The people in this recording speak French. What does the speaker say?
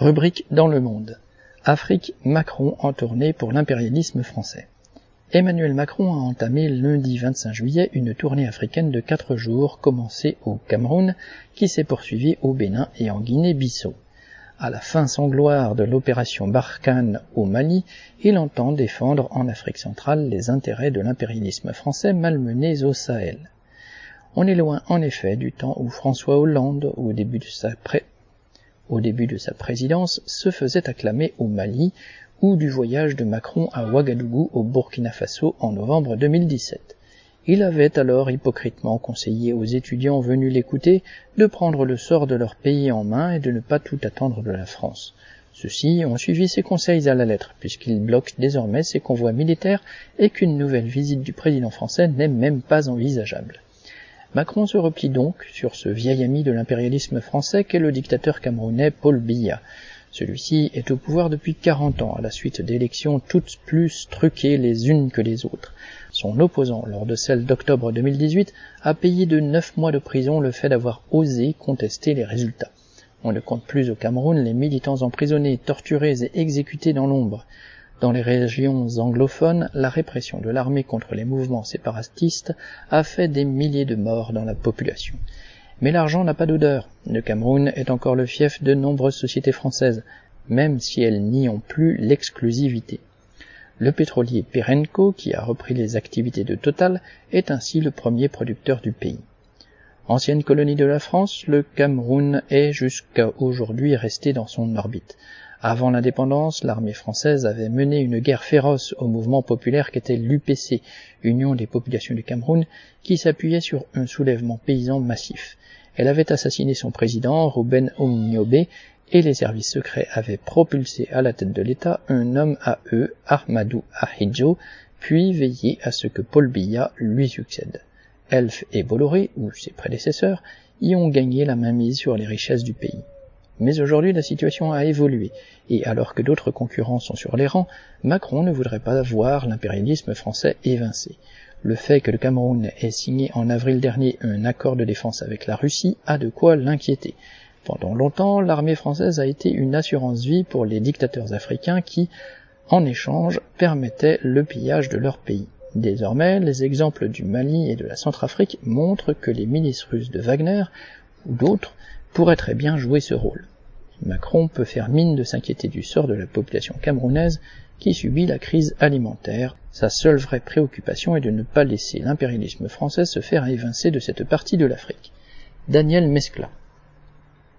Rubrique dans le monde. Afrique, Macron en tournée pour l'impérialisme français. Emmanuel Macron a entamé lundi 25 juillet une tournée africaine de quatre jours commencée au Cameroun qui s'est poursuivie au Bénin et en Guinée-Bissau. À la fin sans gloire de l'opération Barkhane au Mali, il entend défendre en Afrique centrale les intérêts de l'impérialisme français malmenés au Sahel. On est loin en effet du temps où François Hollande, au début de sa pré au début de sa présidence, se faisait acclamer au Mali ou du voyage de Macron à Ouagadougou au Burkina Faso en novembre 2017. Il avait alors hypocritement conseillé aux étudiants venus l'écouter de prendre le sort de leur pays en main et de ne pas tout attendre de la France. Ceux-ci ont suivi ses conseils à la lettre, puisqu'ils bloquent désormais ses convois militaires et qu'une nouvelle visite du président français n'est même pas envisageable. Macron se replie donc sur ce vieil ami de l'impérialisme français qu'est le dictateur camerounais Paul Biya. Celui-ci est au pouvoir depuis 40 ans, à la suite d'élections toutes plus truquées les unes que les autres. Son opposant, lors de celle d'octobre 2018, a payé de 9 mois de prison le fait d'avoir osé contester les résultats. On ne compte plus au Cameroun les militants emprisonnés, torturés et exécutés dans l'ombre. Dans les régions anglophones, la répression de l'armée contre les mouvements séparatistes a fait des milliers de morts dans la population. Mais l'argent n'a pas d'odeur. Le Cameroun est encore le fief de nombreuses sociétés françaises, même si elles n'y ont plus l'exclusivité. Le pétrolier Perenco, qui a repris les activités de Total, est ainsi le premier producteur du pays. Ancienne colonie de la France, le Cameroun est jusqu'à aujourd'hui resté dans son orbite. Avant l'indépendance, l'armée française avait mené une guerre féroce au mouvement populaire qu'était l'UPC, Union des populations du Cameroun, qui s'appuyait sur un soulèvement paysan massif. Elle avait assassiné son président, Ruben Omniobe, et les services secrets avaient propulsé à la tête de l'État un homme à eux, Ahmadou Ahidjo, puis veillé à ce que Paul Biya lui succède. Elf et Bolloré, ou ses prédécesseurs, y ont gagné la mainmise sur les richesses du pays. Mais aujourd'hui, la situation a évolué, et alors que d'autres concurrents sont sur les rangs, Macron ne voudrait pas voir l'impérialisme français évincé. Le fait que le Cameroun ait signé en avril dernier un accord de défense avec la Russie a de quoi l'inquiéter. Pendant longtemps, l'armée française a été une assurance vie pour les dictateurs africains qui, en échange, permettaient le pillage de leur pays. Désormais, les exemples du Mali et de la Centrafrique montrent que les milices russes de Wagner, ou d'autres, pourrait très bien jouer ce rôle. Macron peut faire mine de s'inquiéter du sort de la population camerounaise qui subit la crise alimentaire. Sa seule vraie préoccupation est de ne pas laisser l'impérialisme français se faire évincer de cette partie de l'Afrique. Daniel Mescla.